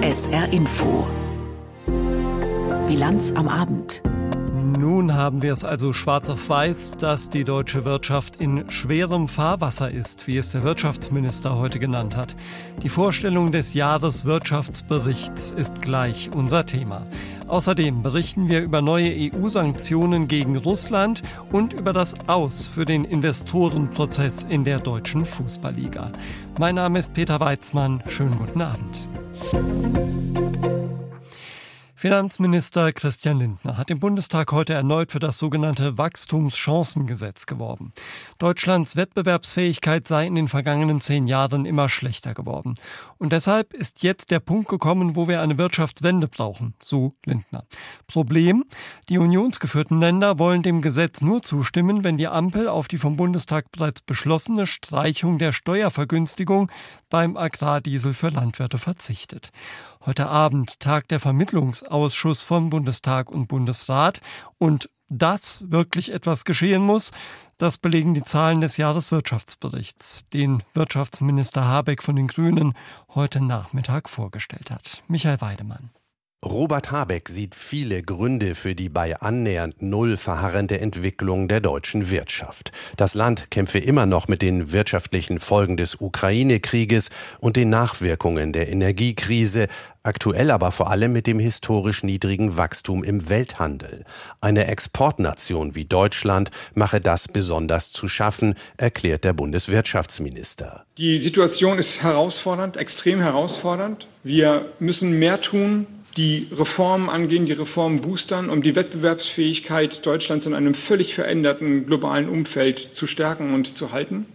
SR Info. Bilanz am Abend. Nun haben wir es also schwarz auf weiß, dass die deutsche Wirtschaft in schwerem Fahrwasser ist, wie es der Wirtschaftsminister heute genannt hat. Die Vorstellung des Jahreswirtschaftsberichts ist gleich unser Thema. Außerdem berichten wir über neue EU-Sanktionen gegen Russland und über das Aus für den Investorenprozess in der deutschen Fußballliga. Mein Name ist Peter Weizmann. Schönen guten Abend. Finanzminister Christian Lindner hat im Bundestag heute erneut für das sogenannte Wachstumschancengesetz geworben. Deutschlands Wettbewerbsfähigkeit sei in den vergangenen zehn Jahren immer schlechter geworden. Und deshalb ist jetzt der Punkt gekommen, wo wir eine Wirtschaftswende brauchen, so Lindner. Problem, die unionsgeführten Länder wollen dem Gesetz nur zustimmen, wenn die Ampel auf die vom Bundestag bereits beschlossene Streichung der Steuervergünstigung beim Agrardiesel für Landwirte verzichtet. Heute Abend tagt der Vermittlungsausschuss von Bundestag und Bundesrat und dass wirklich etwas geschehen muss, das belegen die Zahlen des Jahreswirtschaftsberichts, den Wirtschaftsminister Habeck von den Grünen heute Nachmittag vorgestellt hat. Michael Weidemann. Robert Habeck sieht viele Gründe für die bei annähernd null verharrende Entwicklung der deutschen Wirtschaft. Das Land kämpfe immer noch mit den wirtschaftlichen Folgen des Ukraine-Krieges und den Nachwirkungen der Energiekrise, aktuell aber vor allem mit dem historisch niedrigen Wachstum im Welthandel. Eine Exportnation wie Deutschland mache das besonders zu schaffen, erklärt der Bundeswirtschaftsminister. Die Situation ist herausfordernd, extrem herausfordernd. Wir müssen mehr tun, die Reformen angehen, die Reformen boostern, um die Wettbewerbsfähigkeit Deutschlands in einem völlig veränderten globalen Umfeld zu stärken und zu halten.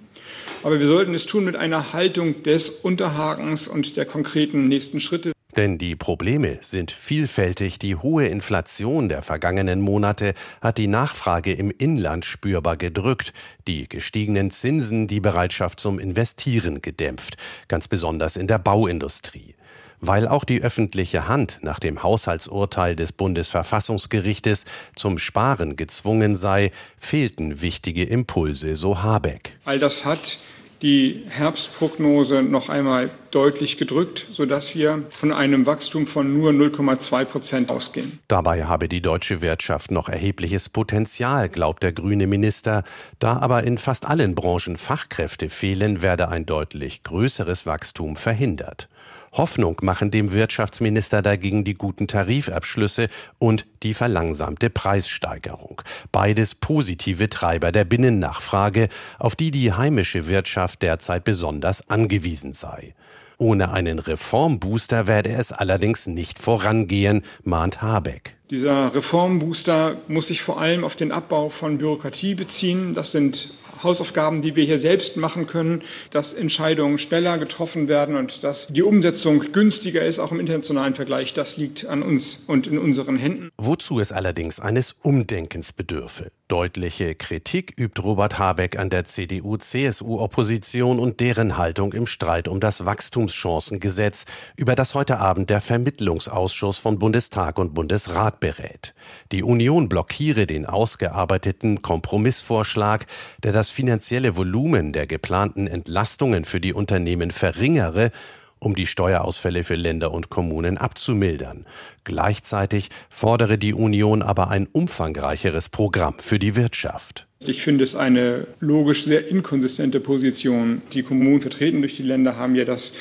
Aber wir sollten es tun mit einer Haltung des Unterhakens und der konkreten nächsten Schritte. Denn die Probleme sind vielfältig. Die hohe Inflation der vergangenen Monate hat die Nachfrage im Inland spürbar gedrückt, die gestiegenen Zinsen die Bereitschaft zum Investieren gedämpft, ganz besonders in der Bauindustrie. Weil auch die öffentliche Hand nach dem Haushaltsurteil des Bundesverfassungsgerichtes zum Sparen gezwungen sei, fehlten wichtige Impulse, so Habeck. All das hat die Herbstprognose noch einmal deutlich gedrückt, sodass wir von einem Wachstum von nur 0,2 Prozent ausgehen. Dabei habe die deutsche Wirtschaft noch erhebliches Potenzial, glaubt der grüne Minister. Da aber in fast allen Branchen Fachkräfte fehlen, werde ein deutlich größeres Wachstum verhindert. Hoffnung machen dem Wirtschaftsminister dagegen die guten Tarifabschlüsse und die verlangsamte Preissteigerung. Beides positive Treiber der Binnennachfrage, auf die die heimische Wirtschaft derzeit besonders angewiesen sei. Ohne einen Reformbooster werde es allerdings nicht vorangehen, mahnt Habeck. Dieser Reformbooster muss sich vor allem auf den Abbau von Bürokratie beziehen. Das sind Hausaufgaben, die wir hier selbst machen können, dass Entscheidungen schneller getroffen werden und dass die Umsetzung günstiger ist, auch im internationalen Vergleich. Das liegt an uns und in unseren Händen. Wozu es allerdings eines Umdenkens bedürfe. Deutliche Kritik übt Robert Habeck an der CDU-CSU-Opposition und deren Haltung im Streit um das Wachstumschancengesetz, über das heute Abend der Vermittlungsausschuss von Bundestag und Bundesrat berät. Die Union blockiere den ausgearbeiteten Kompromissvorschlag, der das finanzielle Volumen der geplanten Entlastungen für die Unternehmen verringere um die Steuerausfälle für Länder und Kommunen abzumildern. Gleichzeitig fordere die Union aber ein umfangreicheres Programm für die Wirtschaft. Ich finde es eine logisch sehr inkonsistente Position. Die Kommunen vertreten durch die Länder haben ja das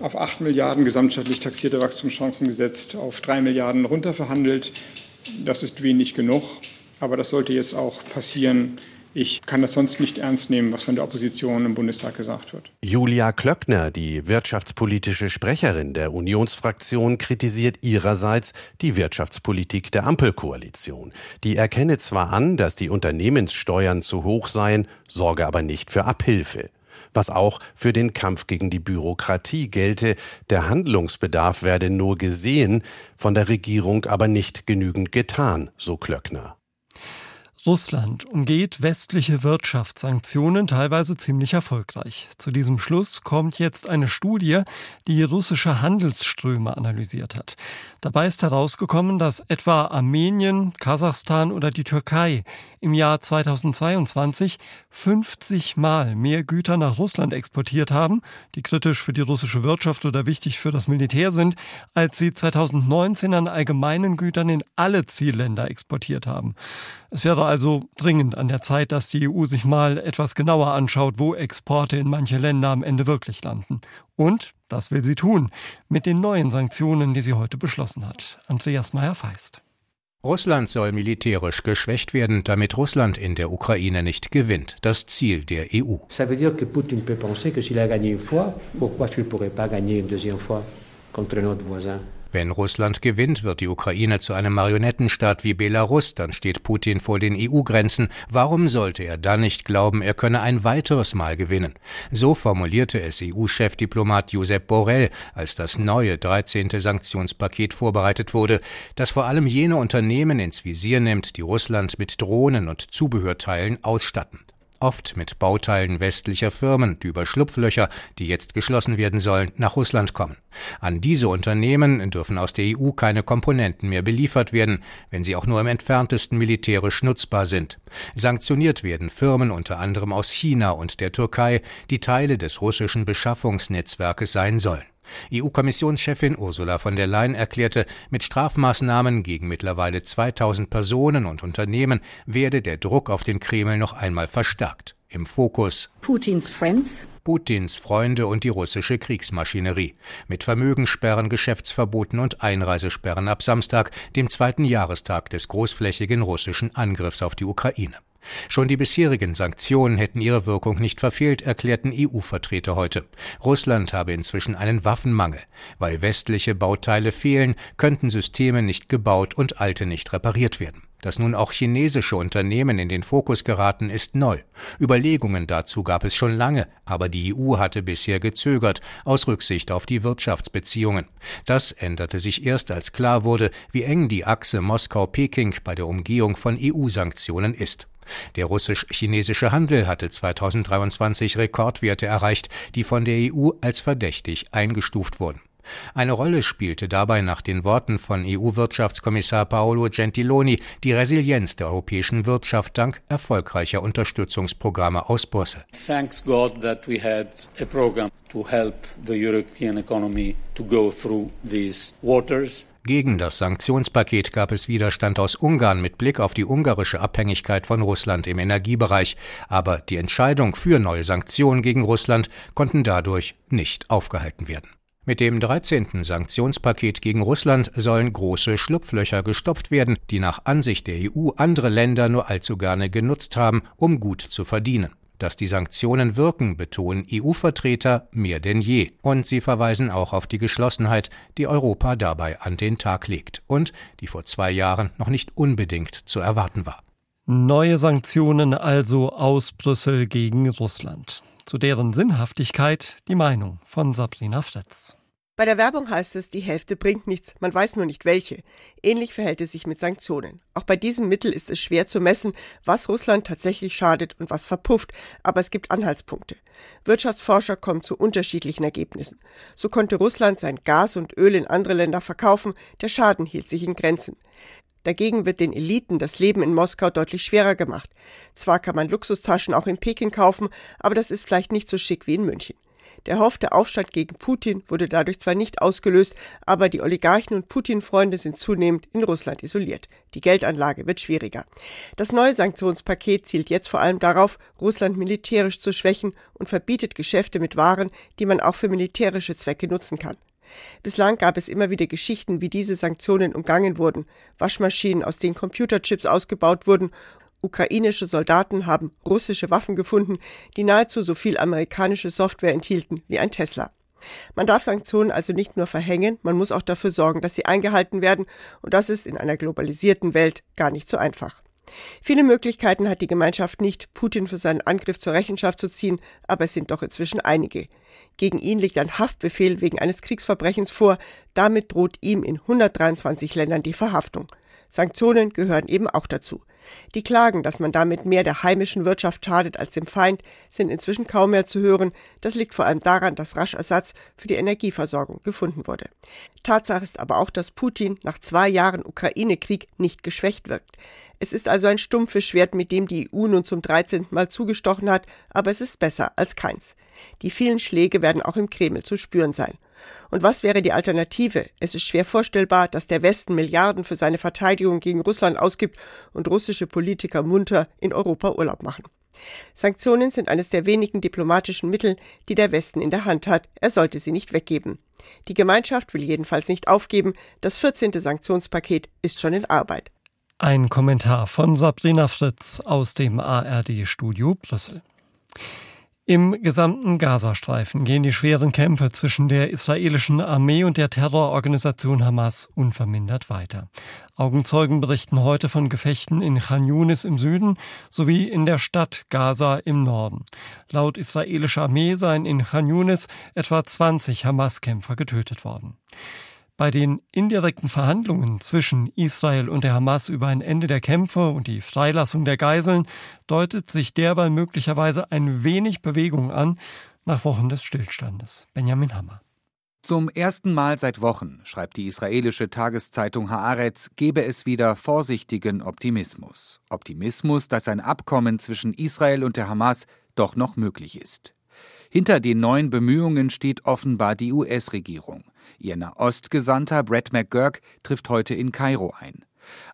auf 8 Milliarden gesamtstaatlich taxierte Wachstumschancen gesetzt, auf 3 Milliarden runterverhandelt. Das ist wenig genug, aber das sollte jetzt auch passieren. Ich kann das sonst nicht ernst nehmen, was von der Opposition im Bundestag gesagt wird. Julia Klöckner, die wirtschaftspolitische Sprecherin der Unionsfraktion, kritisiert ihrerseits die Wirtschaftspolitik der Ampelkoalition. Die erkenne zwar an, dass die Unternehmenssteuern zu hoch seien, sorge aber nicht für Abhilfe was auch für den Kampf gegen die Bürokratie gelte. Der Handlungsbedarf werde nur gesehen, von der Regierung aber nicht genügend getan, so Klöckner. Russland umgeht westliche Wirtschaftssanktionen teilweise ziemlich erfolgreich. Zu diesem Schluss kommt jetzt eine Studie, die russische Handelsströme analysiert hat. Dabei ist herausgekommen, dass etwa Armenien, Kasachstan oder die Türkei im Jahr 2022 50 Mal mehr Güter nach Russland exportiert haben, die kritisch für die russische Wirtschaft oder wichtig für das Militär sind, als sie 2019 an allgemeinen Gütern in alle Zielländer exportiert haben. Es wäre also dringend an der Zeit, dass die EU sich mal etwas genauer anschaut, wo Exporte in manche Länder am Ende wirklich landen. Und das will sie tun mit den neuen Sanktionen, die sie heute beschlossen hat. Andreas Meyer-Feist. Russland soll militärisch geschwächt werden, damit Russland in der Ukraine nicht gewinnt. Das Ziel der EU. Wenn Russland gewinnt, wird die Ukraine zu einem Marionettenstaat wie Belarus, dann steht Putin vor den EU-Grenzen. Warum sollte er dann nicht glauben, er könne ein weiteres Mal gewinnen? So formulierte es EU-Chefdiplomat Josep Borrell, als das neue 13. Sanktionspaket vorbereitet wurde, das vor allem jene Unternehmen ins Visier nimmt, die Russland mit Drohnen und Zubehörteilen ausstatten oft mit Bauteilen westlicher Firmen, die über Schlupflöcher, die jetzt geschlossen werden sollen, nach Russland kommen. An diese Unternehmen dürfen aus der EU keine Komponenten mehr beliefert werden, wenn sie auch nur im entferntesten militärisch nutzbar sind. Sanktioniert werden Firmen unter anderem aus China und der Türkei, die Teile des russischen Beschaffungsnetzwerkes sein sollen. EU-Kommissionschefin Ursula von der Leyen erklärte, mit Strafmaßnahmen gegen mittlerweile 2000 Personen und Unternehmen werde der Druck auf den Kreml noch einmal verstärkt. Im Fokus Putins Friends, Putins Freunde und die russische Kriegsmaschinerie. Mit Vermögenssperren, Geschäftsverboten und Einreisesperren ab Samstag, dem zweiten Jahrestag des großflächigen russischen Angriffs auf die Ukraine. Schon die bisherigen Sanktionen hätten ihre Wirkung nicht verfehlt, erklärten EU-Vertreter heute. Russland habe inzwischen einen Waffenmangel. Weil westliche Bauteile fehlen, könnten Systeme nicht gebaut und alte nicht repariert werden. Dass nun auch chinesische Unternehmen in den Fokus geraten, ist neu. Überlegungen dazu gab es schon lange, aber die EU hatte bisher gezögert, aus Rücksicht auf die Wirtschaftsbeziehungen. Das änderte sich erst, als klar wurde, wie eng die Achse Moskau-Peking bei der Umgehung von EU-Sanktionen ist. Der russisch-chinesische Handel hatte 2023 Rekordwerte erreicht, die von der EU als verdächtig eingestuft wurden. Eine Rolle spielte dabei nach den Worten von EU-Wirtschaftskommissar Paolo Gentiloni die Resilienz der europäischen Wirtschaft dank erfolgreicher Unterstützungsprogramme aus Brüssel. Thanks God that we had a program to help the European economy to go through these waters. Gegen das Sanktionspaket gab es Widerstand aus Ungarn mit Blick auf die ungarische Abhängigkeit von Russland im Energiebereich, aber die Entscheidung für neue Sanktionen gegen Russland konnten dadurch nicht aufgehalten werden. Mit dem 13. Sanktionspaket gegen Russland sollen große Schlupflöcher gestopft werden, die nach Ansicht der EU andere Länder nur allzu gerne genutzt haben, um gut zu verdienen. Dass die Sanktionen wirken, betonen EU-Vertreter mehr denn je. Und sie verweisen auch auf die Geschlossenheit, die Europa dabei an den Tag legt und die vor zwei Jahren noch nicht unbedingt zu erwarten war. Neue Sanktionen also aus Brüssel gegen Russland. Zu deren Sinnhaftigkeit die Meinung von Sabrina Fritz. Bei der Werbung heißt es, die Hälfte bringt nichts, man weiß nur nicht welche. Ähnlich verhält es sich mit Sanktionen. Auch bei diesem Mittel ist es schwer zu messen, was Russland tatsächlich schadet und was verpufft, aber es gibt Anhaltspunkte. Wirtschaftsforscher kommen zu unterschiedlichen Ergebnissen. So konnte Russland sein Gas und Öl in andere Länder verkaufen, der Schaden hielt sich in Grenzen. Dagegen wird den Eliten das Leben in Moskau deutlich schwerer gemacht. Zwar kann man Luxustaschen auch in Peking kaufen, aber das ist vielleicht nicht so schick wie in München. Der erhoffte Aufstand gegen Putin wurde dadurch zwar nicht ausgelöst, aber die Oligarchen und Putin-Freunde sind zunehmend in Russland isoliert. Die Geldanlage wird schwieriger. Das neue Sanktionspaket zielt jetzt vor allem darauf, Russland militärisch zu schwächen und verbietet Geschäfte mit Waren, die man auch für militärische Zwecke nutzen kann. Bislang gab es immer wieder Geschichten, wie diese Sanktionen umgangen wurden, Waschmaschinen, aus denen Computerchips ausgebaut wurden Ukrainische Soldaten haben russische Waffen gefunden, die nahezu so viel amerikanische Software enthielten wie ein Tesla. Man darf Sanktionen also nicht nur verhängen, man muss auch dafür sorgen, dass sie eingehalten werden, und das ist in einer globalisierten Welt gar nicht so einfach. Viele Möglichkeiten hat die Gemeinschaft nicht, Putin für seinen Angriff zur Rechenschaft zu ziehen, aber es sind doch inzwischen einige. Gegen ihn liegt ein Haftbefehl wegen eines Kriegsverbrechens vor, damit droht ihm in 123 Ländern die Verhaftung. Sanktionen gehören eben auch dazu. Die Klagen, dass man damit mehr der heimischen Wirtschaft schadet als dem Feind, sind inzwischen kaum mehr zu hören. Das liegt vor allem daran, dass rasch Ersatz für die Energieversorgung gefunden wurde. Tatsache ist aber auch, dass Putin nach zwei Jahren Ukraine-Krieg nicht geschwächt wirkt. Es ist also ein stumpfes Schwert, mit dem die EU nun zum 13. Mal zugestochen hat, aber es ist besser als keins. Die vielen Schläge werden auch im Kreml zu spüren sein. Und was wäre die Alternative? Es ist schwer vorstellbar, dass der Westen Milliarden für seine Verteidigung gegen Russland ausgibt und russische Politiker munter in Europa Urlaub machen. Sanktionen sind eines der wenigen diplomatischen Mittel, die der Westen in der Hand hat. Er sollte sie nicht weggeben. Die Gemeinschaft will jedenfalls nicht aufgeben. Das 14. Sanktionspaket ist schon in Arbeit. Ein Kommentar von Sabrina Fritz aus dem ARD-Studio Brüssel. Im gesamten Gazastreifen gehen die schweren Kämpfe zwischen der israelischen Armee und der Terrororganisation Hamas unvermindert weiter. Augenzeugen berichten heute von Gefechten in Khan Yunis im Süden sowie in der Stadt Gaza im Norden. Laut israelischer Armee seien in Khan Yunis etwa 20 Hamas-Kämpfer getötet worden. Bei den indirekten Verhandlungen zwischen Israel und der Hamas über ein Ende der Kämpfe und die Freilassung der Geiseln deutet sich derweil möglicherweise ein wenig Bewegung an nach Wochen des Stillstandes. Benjamin Hammer. Zum ersten Mal seit Wochen, schreibt die israelische Tageszeitung Haaretz, gebe es wieder vorsichtigen Optimismus. Optimismus, dass ein Abkommen zwischen Israel und der Hamas doch noch möglich ist. Hinter den neuen Bemühungen steht offenbar die US-Regierung. Ihr Nahostgesandter Brett McGurk trifft heute in Kairo ein.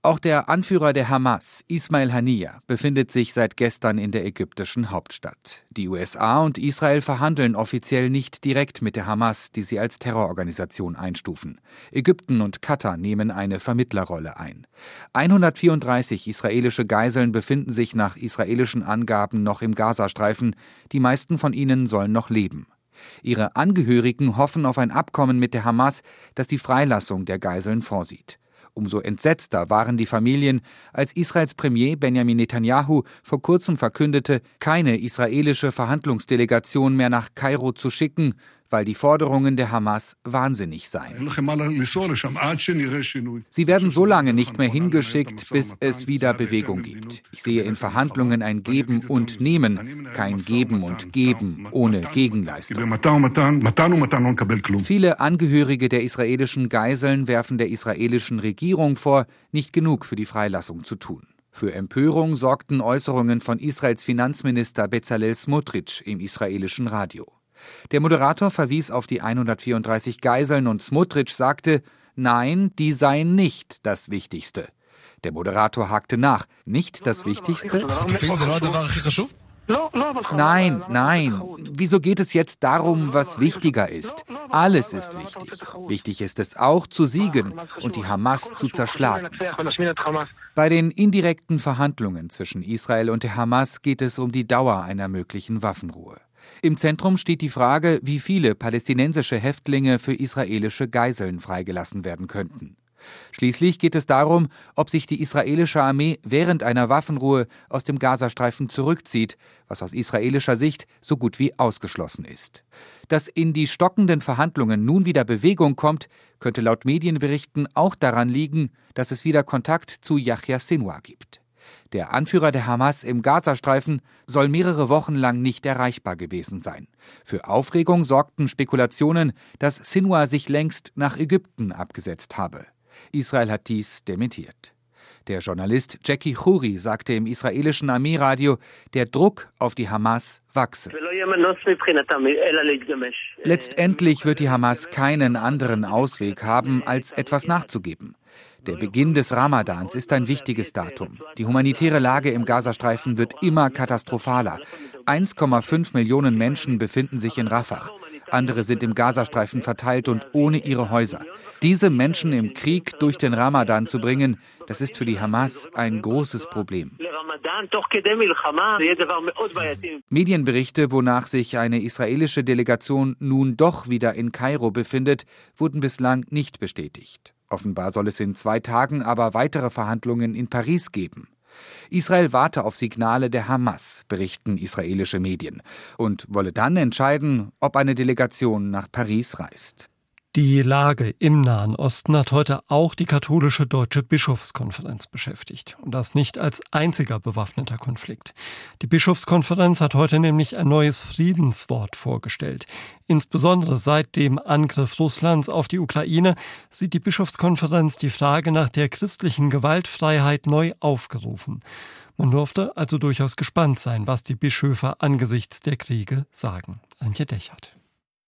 Auch der Anführer der Hamas, Ismail Haniyeh, befindet sich seit gestern in der ägyptischen Hauptstadt. Die USA und Israel verhandeln offiziell nicht direkt mit der Hamas, die sie als Terrororganisation einstufen. Ägypten und Katar nehmen eine Vermittlerrolle ein. 134 israelische Geiseln befinden sich nach israelischen Angaben noch im Gazastreifen. Die meisten von ihnen sollen noch leben. Ihre Angehörigen hoffen auf ein Abkommen mit der Hamas, das die Freilassung der Geiseln vorsieht. Umso entsetzter waren die Familien, als Israels Premier Benjamin Netanyahu vor kurzem verkündete, keine israelische Verhandlungsdelegation mehr nach Kairo zu schicken weil die Forderungen der Hamas wahnsinnig seien. Sie werden so lange nicht mehr hingeschickt, bis es wieder Bewegung gibt. Ich sehe in Verhandlungen ein Geben und Nehmen, kein Geben und Geben ohne Gegenleistung. Viele Angehörige der israelischen Geiseln werfen der israelischen Regierung vor, nicht genug für die Freilassung zu tun. Für Empörung sorgten Äußerungen von Israels Finanzminister Bezalel Smotrich im israelischen Radio. Der Moderator verwies auf die 134 Geiseln und Smotrich sagte, nein, die seien nicht das Wichtigste. Der Moderator hakte nach, nicht das Wichtigste? Nein, nein. Wieso geht es jetzt darum, was wichtiger ist? Alles ist wichtig. Wichtig ist es auch, zu siegen und die Hamas zu zerschlagen. Bei den indirekten Verhandlungen zwischen Israel und der Hamas geht es um die Dauer einer möglichen Waffenruhe. Im Zentrum steht die Frage, wie viele palästinensische Häftlinge für israelische Geiseln freigelassen werden könnten. Schließlich geht es darum, ob sich die israelische Armee während einer Waffenruhe aus dem Gazastreifen zurückzieht, was aus israelischer Sicht so gut wie ausgeschlossen ist. Dass in die stockenden Verhandlungen nun wieder Bewegung kommt, könnte laut Medienberichten auch daran liegen, dass es wieder Kontakt zu Yahya Sinwar gibt. Der Anführer der Hamas im Gazastreifen soll mehrere Wochen lang nicht erreichbar gewesen sein. Für Aufregung sorgten Spekulationen, dass Sinwar sich längst nach Ägypten abgesetzt habe. Israel hat dies dementiert. Der Journalist Jackie Khoury sagte im israelischen Armeeradio, der Druck auf die Hamas wachse. Letztendlich wird die Hamas keinen anderen Ausweg haben, als etwas nachzugeben. Der Beginn des Ramadans ist ein wichtiges Datum. Die humanitäre Lage im Gazastreifen wird immer katastrophaler. 1,5 Millionen Menschen befinden sich in Rafah. Andere sind im Gazastreifen verteilt und ohne ihre Häuser. Diese Menschen im Krieg durch den Ramadan zu bringen, das ist für die Hamas ein großes Problem. Medienberichte, wonach sich eine israelische Delegation nun doch wieder in Kairo befindet, wurden bislang nicht bestätigt. Offenbar soll es in zwei Tagen aber weitere Verhandlungen in Paris geben. Israel warte auf Signale der Hamas, berichten israelische Medien, und wolle dann entscheiden, ob eine Delegation nach Paris reist. Die Lage im Nahen Osten hat heute auch die katholische Deutsche Bischofskonferenz beschäftigt. Und das nicht als einziger bewaffneter Konflikt. Die Bischofskonferenz hat heute nämlich ein neues Friedenswort vorgestellt. Insbesondere seit dem Angriff Russlands auf die Ukraine sieht die Bischofskonferenz die Frage nach der christlichen Gewaltfreiheit neu aufgerufen. Man durfte also durchaus gespannt sein, was die Bischöfe angesichts der Kriege sagen. Antje Dechert.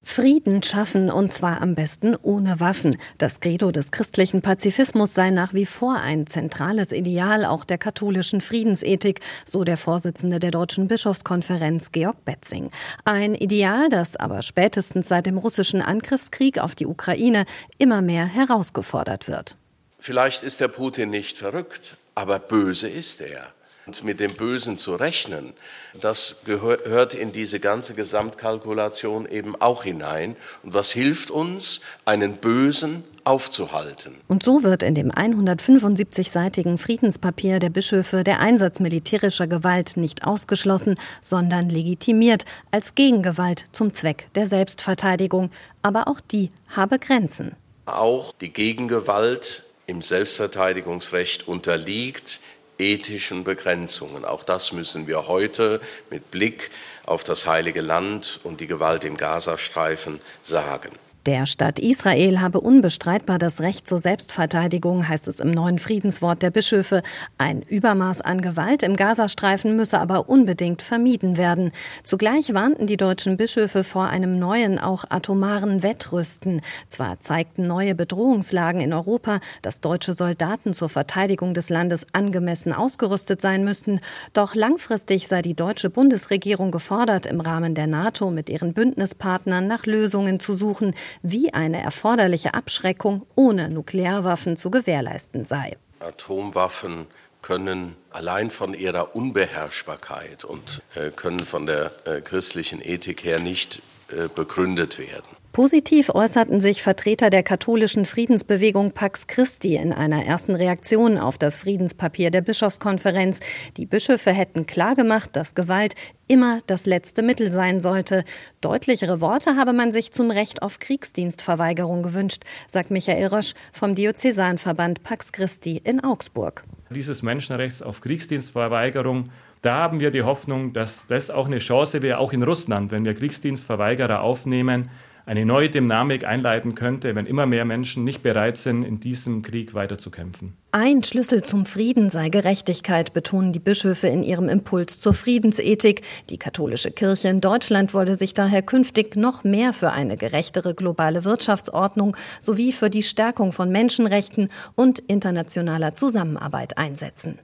Frieden schaffen und zwar am besten ohne Waffen. Das Credo des christlichen Pazifismus sei nach wie vor ein zentrales Ideal auch der katholischen Friedensethik, so der Vorsitzende der Deutschen Bischofskonferenz Georg Betzing. Ein Ideal, das aber spätestens seit dem russischen Angriffskrieg auf die Ukraine immer mehr herausgefordert wird. Vielleicht ist der Putin nicht verrückt, aber böse ist er. Und mit dem Bösen zu rechnen, das gehört in diese ganze Gesamtkalkulation eben auch hinein. Und was hilft uns, einen Bösen aufzuhalten. Und so wird in dem 175-seitigen Friedenspapier der Bischöfe der Einsatz militärischer Gewalt nicht ausgeschlossen, sondern legitimiert als Gegengewalt zum Zweck der Selbstverteidigung. Aber auch die habe Grenzen. Auch die Gegengewalt im Selbstverteidigungsrecht unterliegt ethischen Begrenzungen. Auch das müssen wir heute mit Blick auf das heilige Land und die Gewalt im Gazastreifen sagen. Der Staat Israel habe unbestreitbar das Recht zur Selbstverteidigung, heißt es im neuen Friedenswort der Bischöfe. Ein Übermaß an Gewalt im Gazastreifen müsse aber unbedingt vermieden werden. Zugleich warnten die deutschen Bischöfe vor einem neuen, auch atomaren Wettrüsten. Zwar zeigten neue Bedrohungslagen in Europa, dass deutsche Soldaten zur Verteidigung des Landes angemessen ausgerüstet sein müssten, doch langfristig sei die deutsche Bundesregierung gefordert, im Rahmen der NATO mit ihren Bündnispartnern nach Lösungen zu suchen, wie eine erforderliche Abschreckung ohne Nuklearwaffen zu gewährleisten sei. Atomwaffen können allein von ihrer Unbeherrschbarkeit und äh, können von der äh, christlichen Ethik her nicht äh, begründet werden. Positiv äußerten sich Vertreter der katholischen Friedensbewegung Pax Christi in einer ersten Reaktion auf das Friedenspapier der Bischofskonferenz. Die Bischöfe hätten klargemacht, dass Gewalt immer das letzte Mittel sein sollte. Deutlichere Worte habe man sich zum Recht auf Kriegsdienstverweigerung gewünscht, sagt Michael Rösch vom Diözesanverband Pax Christi in Augsburg. Dieses Menschenrechts auf Kriegsdienstverweigerung da haben wir die Hoffnung, dass das auch eine Chance wäre, auch in Russland, wenn wir Kriegsdienstverweigerer aufnehmen, eine neue Dynamik einleiten könnte, wenn immer mehr Menschen nicht bereit sind, in diesem Krieg weiterzukämpfen. Ein Schlüssel zum Frieden sei Gerechtigkeit, betonen die Bischöfe in ihrem Impuls zur Friedensethik. Die katholische Kirche in Deutschland wolle sich daher künftig noch mehr für eine gerechtere globale Wirtschaftsordnung sowie für die Stärkung von Menschenrechten und internationaler Zusammenarbeit einsetzen.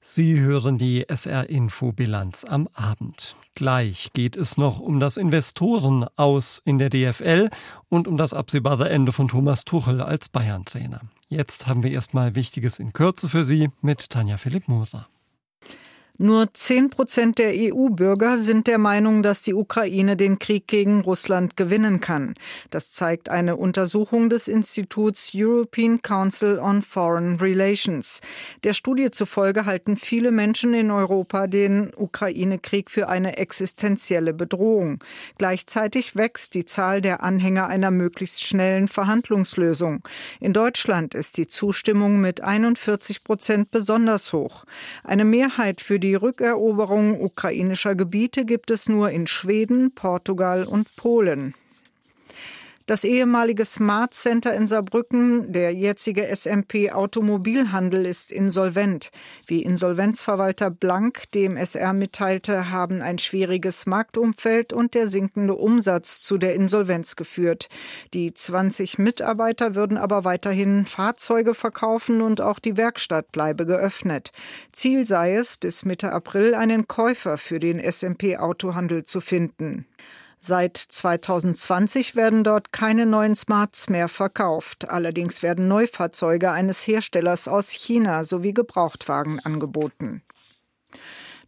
Sie hören die SR-Info-Bilanz am Abend. Gleich geht es noch um das Investoren aus in der DFL und um das absehbare Ende von Thomas Tuchel als Bayern-Trainer. Jetzt haben wir erstmal Wichtiges in Kürze für Sie mit Tanja Philipp Moser. Nur 10 Prozent der EU-Bürger sind der Meinung, dass die Ukraine den Krieg gegen Russland gewinnen kann. Das zeigt eine Untersuchung des Instituts European Council on Foreign Relations. Der Studie zufolge halten viele Menschen in Europa den Ukraine-Krieg für eine existenzielle Bedrohung. Gleichzeitig wächst die Zahl der Anhänger einer möglichst schnellen Verhandlungslösung. In Deutschland ist die Zustimmung mit 41 Prozent besonders hoch. Eine Mehrheit für die die Rückeroberung ukrainischer Gebiete gibt es nur in Schweden, Portugal und Polen. Das ehemalige Smart Center in Saarbrücken, der jetzige SMP Automobilhandel, ist insolvent. Wie Insolvenzverwalter Blank dem SR mitteilte, haben ein schwieriges Marktumfeld und der sinkende Umsatz zu der Insolvenz geführt. Die 20 Mitarbeiter würden aber weiterhin Fahrzeuge verkaufen und auch die Werkstatt bleibe geöffnet. Ziel sei es, bis Mitte April einen Käufer für den SMP Autohandel zu finden. Seit 2020 werden dort keine neuen Smarts mehr verkauft. Allerdings werden Neufahrzeuge eines Herstellers aus China sowie Gebrauchtwagen angeboten.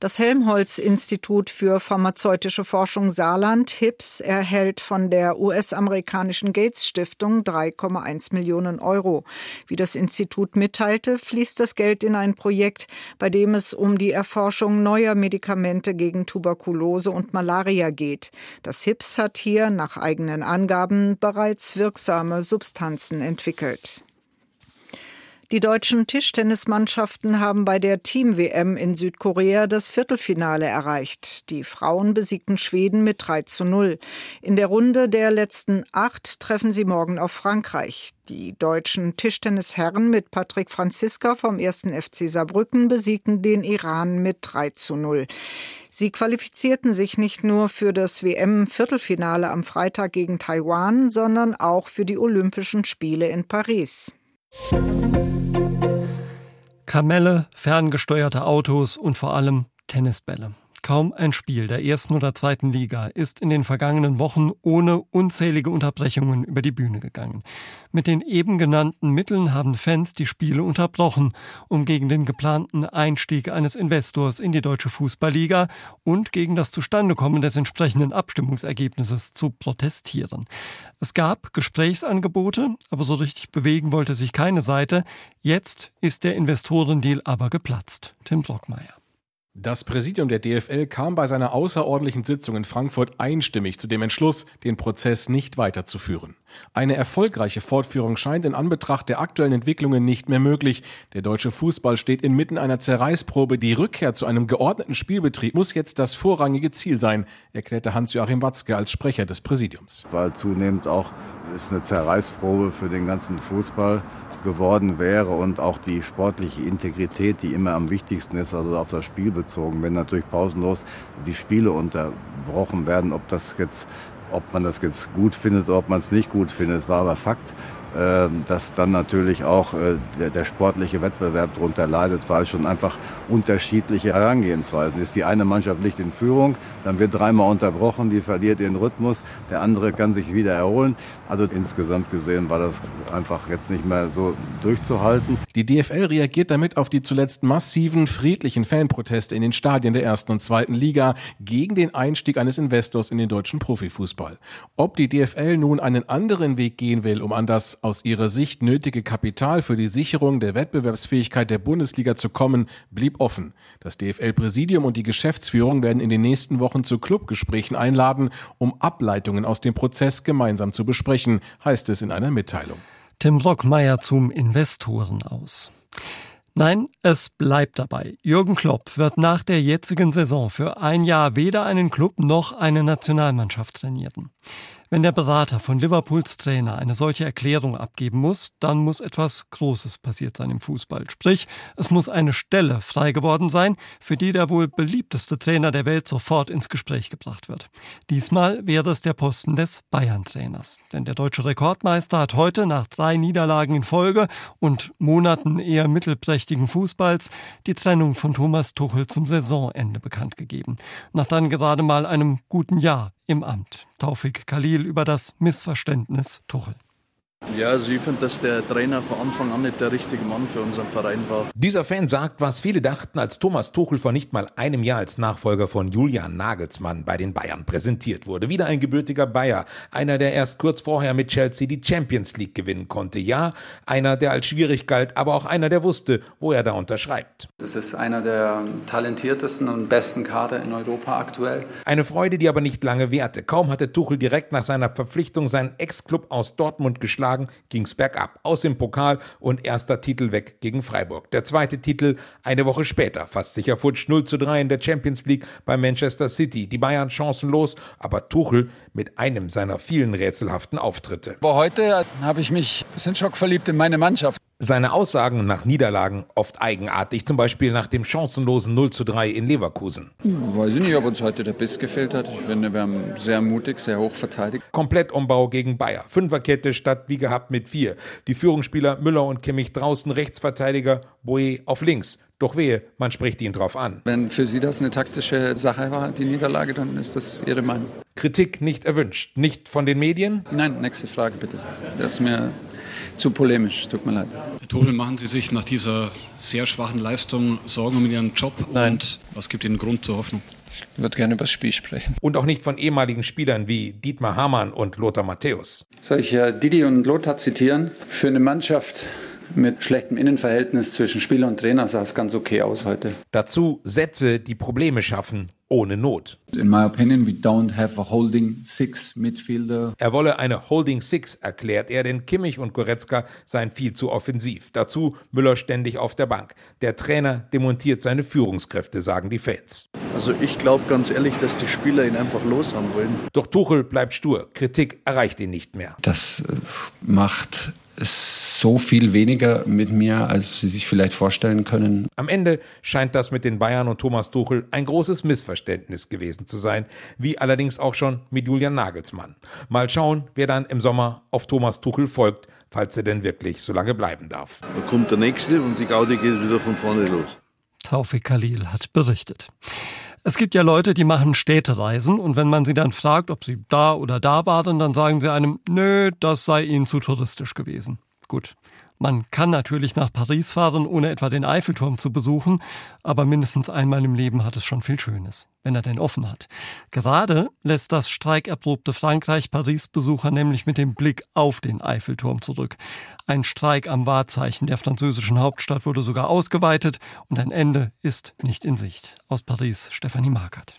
Das Helmholtz-Institut für pharmazeutische Forschung Saarland, HIPS, erhält von der US-amerikanischen Gates Stiftung 3,1 Millionen Euro. Wie das Institut mitteilte, fließt das Geld in ein Projekt, bei dem es um die Erforschung neuer Medikamente gegen Tuberkulose und Malaria geht. Das HIPS hat hier nach eigenen Angaben bereits wirksame Substanzen entwickelt. Die deutschen Tischtennismannschaften haben bei der Team-WM in Südkorea das Viertelfinale erreicht. Die Frauen besiegten Schweden mit 3 zu 0. In der Runde der letzten acht treffen sie morgen auf Frankreich. Die deutschen Tischtennisherren mit Patrick Franziska vom 1. FC Saarbrücken besiegten den Iran mit 3 zu 0. Sie qualifizierten sich nicht nur für das WM-Viertelfinale am Freitag gegen Taiwan, sondern auch für die Olympischen Spiele in Paris. Kamelle, ferngesteuerte Autos und vor allem Tennisbälle. Kaum ein Spiel der ersten oder zweiten Liga ist in den vergangenen Wochen ohne unzählige Unterbrechungen über die Bühne gegangen. Mit den eben genannten Mitteln haben Fans die Spiele unterbrochen, um gegen den geplanten Einstieg eines Investors in die deutsche Fußballliga und gegen das Zustandekommen des entsprechenden Abstimmungsergebnisses zu protestieren. Es gab Gesprächsangebote, aber so richtig bewegen wollte sich keine Seite. Jetzt ist der Investorendeal aber geplatzt. Tim Brockmeier. Das Präsidium der DFL kam bei seiner außerordentlichen Sitzung in Frankfurt einstimmig zu dem Entschluss, den Prozess nicht weiterzuführen. Eine erfolgreiche Fortführung scheint in Anbetracht der aktuellen Entwicklungen nicht mehr möglich. Der deutsche Fußball steht inmitten einer Zerreißprobe. Die Rückkehr zu einem geordneten Spielbetrieb muss jetzt das vorrangige Ziel sein, erklärte Hans-Joachim Watzke als Sprecher des Präsidiums. Weil zunehmend auch ist eine Zerreißprobe für den ganzen Fußball geworden wäre und auch die sportliche Integrität, die immer am wichtigsten ist, also auf das Spiel bezogen, wenn natürlich pausenlos die Spiele unterbrochen werden, ob das jetzt ob man das jetzt gut findet oder ob man es nicht gut findet. Es war aber Fakt, ähm, dass dann natürlich auch äh, der, der, sportliche Wettbewerb darunter leidet, weil es schon einfach unterschiedliche Herangehensweisen ist. Die eine Mannschaft liegt in Führung, dann wird dreimal unterbrochen, die verliert ihren Rhythmus, der andere kann sich wieder erholen. Also insgesamt gesehen war das einfach jetzt nicht mehr so durchzuhalten. Die DFL reagiert damit auf die zuletzt massiven friedlichen Fanproteste in den Stadien der ersten und zweiten Liga gegen den Einstieg eines Investors in den deutschen Profifußball. Ob die DFL nun einen anderen Weg gehen will, um an das aus ihrer Sicht nötige Kapital für die Sicherung der Wettbewerbsfähigkeit der Bundesliga zu kommen, blieb offen. Das DFL-Präsidium und die Geschäftsführung werden in den nächsten Wochen zu Clubgesprächen einladen, um Ableitungen aus dem Prozess gemeinsam zu besprechen, heißt es in einer Mitteilung. Tim Brockmeier zum Investoren aus. Nein, es bleibt dabei. Jürgen Klopp wird nach der jetzigen Saison für ein Jahr weder einen Club noch eine Nationalmannschaft trainieren. Wenn der Berater von Liverpools Trainer eine solche Erklärung abgeben muss, dann muss etwas Großes passiert sein im Fußball. Sprich, es muss eine Stelle frei geworden sein, für die der wohl beliebteste Trainer der Welt sofort ins Gespräch gebracht wird. Diesmal wäre es der Posten des Bayern-Trainers. Denn der deutsche Rekordmeister hat heute nach drei Niederlagen in Folge und Monaten eher mittelprächtigen Fußballs die Trennung von Thomas Tuchel zum Saisonende bekannt gegeben. Nach dann gerade mal einem guten Jahr im Amt. Taufik Khalil über das Missverständnis Tuchel. Ja, also ich finde, dass der Trainer von Anfang an nicht der richtige Mann für unseren Verein war. Dieser Fan sagt, was viele dachten, als Thomas Tuchel vor nicht mal einem Jahr als Nachfolger von Julian Nagelsmann bei den Bayern präsentiert wurde. Wieder ein gebürtiger Bayer, einer, der erst kurz vorher mit Chelsea die Champions League gewinnen konnte. Ja, einer, der als schwierig galt, aber auch einer, der wusste, wo er da unterschreibt. Das ist einer der talentiertesten und besten Kader in Europa aktuell. Eine Freude, die aber nicht lange währte. Kaum hatte Tuchel direkt nach seiner Verpflichtung seinen Ex-Club aus Dortmund geschlagen geschlagen, ging's bergab. Aus dem Pokal und erster Titel weg gegen Freiburg. Der zweite Titel eine Woche später, fast sicher futsch 0 zu 3 in der Champions League bei Manchester City. Die Bayern chancenlos, aber Tuchel mit einem seiner vielen rätselhaften Auftritte. Aber heute habe ich mich ein bisschen schockverliebt in meine Mannschaft. Seine Aussagen nach Niederlagen oft eigenartig, zum Beispiel nach dem chancenlosen 0 zu 3 in Leverkusen. Weiß ich nicht, ob uns heute der Biss gefehlt hat. Ich finde, wir haben sehr mutig, sehr hoch verteidigt. Komplettumbau gegen Bayer. Fünferkette statt wie gehabt mit vier. Die Führungsspieler Müller und Kimmich draußen, Rechtsverteidiger Boe auf links. Doch wehe, man spricht ihn drauf an. Wenn für Sie das eine taktische Sache war, die Niederlage, dann ist das Ihre Meinung. Kritik nicht erwünscht. Nicht von den Medien? Nein, nächste Frage bitte. Das ist mir zu polemisch. Tut mir leid. Herr Tuchel, machen Sie sich nach dieser sehr schwachen Leistung Sorgen um Ihren Job? Nein. Und was gibt Ihnen Grund zur Hoffnung? Ich würde gerne über das Spiel sprechen. Und auch nicht von ehemaligen Spielern wie Dietmar Hamann und Lothar Matthäus. Soll ich äh, Didi und Lothar zitieren? Für eine Mannschaft mit schlechtem Innenverhältnis zwischen Spieler und Trainer sah es ganz okay aus heute. Dazu Sätze, die Probleme schaffen, ohne Not. In my opinion, we don't have a holding six midfielder. Er wolle eine Holding Six, erklärt er, denn Kimmich und Goretzka seien viel zu offensiv. Dazu Müller ständig auf der Bank. Der Trainer demontiert seine Führungskräfte, sagen die Fans. Also ich glaube ganz ehrlich, dass die Spieler ihn einfach los haben wollen. Doch Tuchel bleibt stur. Kritik erreicht ihn nicht mehr. Das äh, macht so viel weniger mit mir, als Sie sich vielleicht vorstellen können. Am Ende scheint das mit den Bayern und Thomas Tuchel ein großes Missverständnis gewesen zu sein, wie allerdings auch schon mit Julian Nagelsmann. Mal schauen, wer dann im Sommer auf Thomas Tuchel folgt, falls er denn wirklich so lange bleiben darf. Da kommt der nächste und die Gaudi geht wieder von vorne los. Taufik Khalil hat berichtet. Es gibt ja Leute, die machen Städtereisen und wenn man sie dann fragt, ob sie da oder da waren, dann sagen sie einem, nö, das sei ihnen zu touristisch gewesen. Gut. Man kann natürlich nach Paris fahren, ohne etwa den Eiffelturm zu besuchen, aber mindestens einmal im Leben hat es schon viel Schönes, wenn er denn offen hat. Gerade lässt das streikerprobte Frankreich Paris-Besucher nämlich mit dem Blick auf den Eiffelturm zurück. Ein Streik am Wahrzeichen der französischen Hauptstadt wurde sogar ausgeweitet und ein Ende ist nicht in Sicht. Aus Paris Stefanie Markert.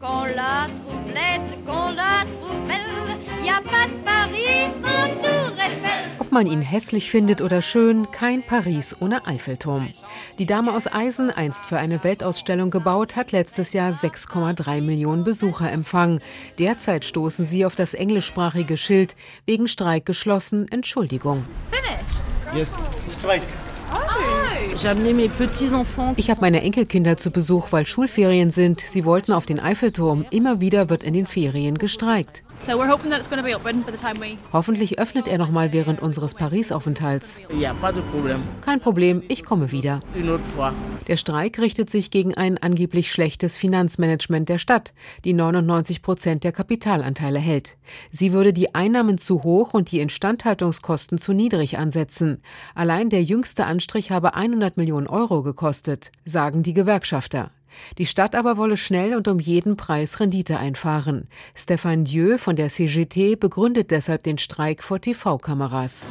Qu'on la trouve laide, qu'on la trouve belle, y a pas Paris sans Tour Eiffel. Ob man ihn hässlich findet oder schön, kein Paris ohne Eiffelturm. Die Dame aus Eisen, einst für eine Weltausstellung gebaut, hat letztes Jahr 6,3 Millionen Besucher empfangen. Derzeit stoßen sie auf das englischsprachige Schild wegen Streik geschlossen. Entschuldigung. Finished. Yes, strike. Ich habe meine Enkelkinder zu Besuch, weil Schulferien sind. Sie wollten auf den Eiffelturm. Immer wieder wird in den Ferien gestreikt. So we're hoping that it's going to be open by the time we. Hoffentlich öffnet er noch mal während unseres Paris-Aufenthalts. Kein Problem, ich komme wieder. Der Streik richtet sich gegen ein angeblich schlechtes Finanzmanagement der Stadt, die 99 Prozent der Kapitalanteile hält. Sie würde die Einnahmen zu hoch und die Instandhaltungskosten zu niedrig ansetzen. Allein der jüngste Anstrich habe 100 Millionen Euro gekostet, sagen die Gewerkschafter. Die Stadt aber wolle schnell und um jeden Preis Rendite einfahren. Stéphane Dieu von der CGT begründet deshalb den Streik vor TV-Kameras.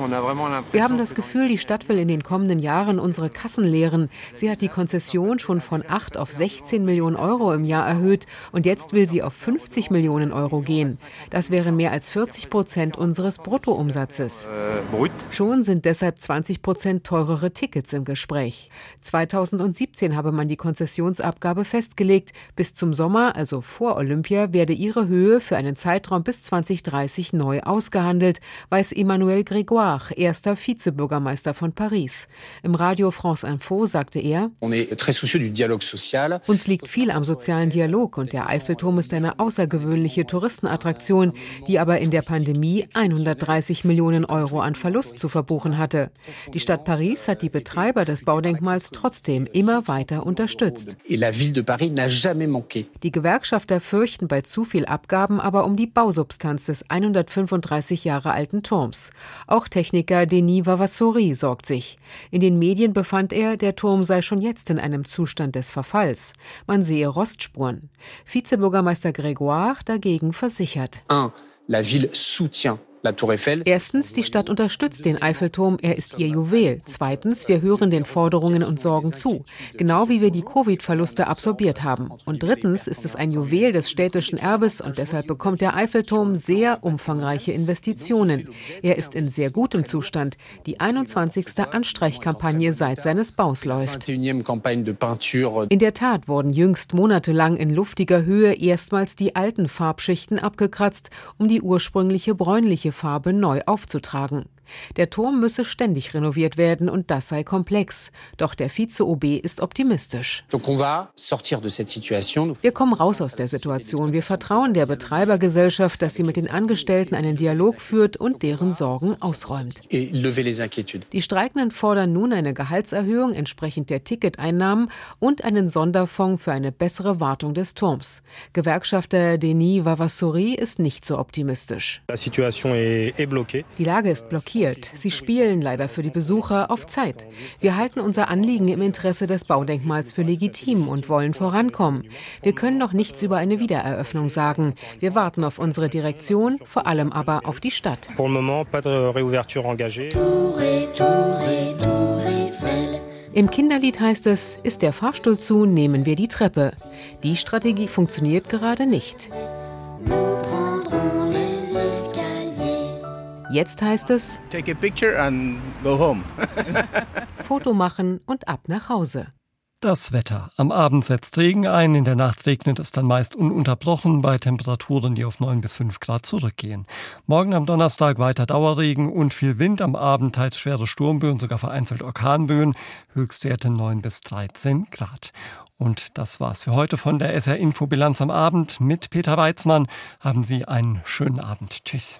Wir haben das Gefühl, die Stadt will in den kommenden Jahren unsere Kassen leeren. Sie hat die Konzession schon von 8 auf 16 Millionen Euro im Jahr erhöht und jetzt will sie auf 50 Millionen Euro gehen. Das wären mehr als 40 Prozent unseres Bruttoumsatzes. Schon sind deshalb 20 Prozent teurere Tickets im Gespräch. 2017 habe man die Konzessionsabgabe festgelegt. Bis zum Sommer, also vor Olympia, werde ihre Höhe für einen Zeitraum bis 2030 neu ausgehandelt, weiß Emmanuel Grégoire, erster Vizebürgermeister von Paris. Im Radio France Info sagte er, uns liegt viel am sozialen Dialog und der Eiffelturm ist eine außergewöhnliche Touristenattraktion, die aber in der Pandemie 130 Millionen Euro an Verlust zu verbuchen hatte. Die Stadt Paris hat die Betreiber des Baudenkmals trotzdem immer weiter unterstützt. Die Gewerkschafter fürchten bei zu viel Abgaben aber um die Bausubstanz des 135 Jahre alten Turms. Auch Techniker Denis Vavassori sorgt sich. In den Medien befand er, der Turm sei schon jetzt in einem Zustand des Verfalls. Man sehe Rostspuren. Vizebürgermeister Grégoire dagegen versichert. La ville soutient Erstens, die Stadt unterstützt den Eiffelturm, er ist ihr Juwel. Zweitens, wir hören den Forderungen und Sorgen zu, genau wie wir die Covid-Verluste absorbiert haben. Und drittens ist es ein Juwel des städtischen Erbes und deshalb bekommt der Eiffelturm sehr umfangreiche Investitionen. Er ist in sehr gutem Zustand. Die 21. Anstreichkampagne seit seines Baus läuft. In der Tat wurden jüngst monatelang in luftiger Höhe erstmals die alten Farbschichten abgekratzt, um die ursprüngliche bräunliche Farbe neu aufzutragen. Der Turm müsse ständig renoviert werden und das sei komplex. Doch der Vize-OB ist optimistisch. Wir kommen raus aus der Situation. Wir vertrauen der Betreibergesellschaft, dass sie mit den Angestellten einen Dialog führt und deren Sorgen ausräumt. Die Streikenden fordern nun eine Gehaltserhöhung entsprechend der Ticketeinnahmen und einen Sonderfonds für eine bessere Wartung des Turms. Gewerkschafter Denis Vavassori ist nicht so optimistisch. Die Lage ist blockiert. Garantiert. Sie spielen leider für die Besucher auf Zeit. Wir halten unser Anliegen im Interesse des Baudenkmals für legitim und wollen vorankommen. Wir können noch nichts über eine Wiedereröffnung sagen. Wir warten auf unsere Direktion, vor allem aber auf die Stadt. Im Kinderlied heißt es, ist der Fahrstuhl zu, nehmen wir die Treppe. Die Strategie funktioniert gerade nicht. Jetzt heißt es Take a picture and go home. Foto machen und ab nach Hause. Das Wetter. Am Abend setzt Regen ein, in der Nacht regnet es dann meist ununterbrochen bei Temperaturen, die auf 9 bis 5 Grad zurückgehen. Morgen am Donnerstag weiter Dauerregen und viel Wind, am Abend teils schwere Sturmböen, sogar vereinzelt Orkanböen, Höchstwerte 9 bis 13 Grad. Und das war's für heute von der SR Infobilanz am Abend mit Peter Weizmann. Haben Sie einen schönen Abend. Tschüss.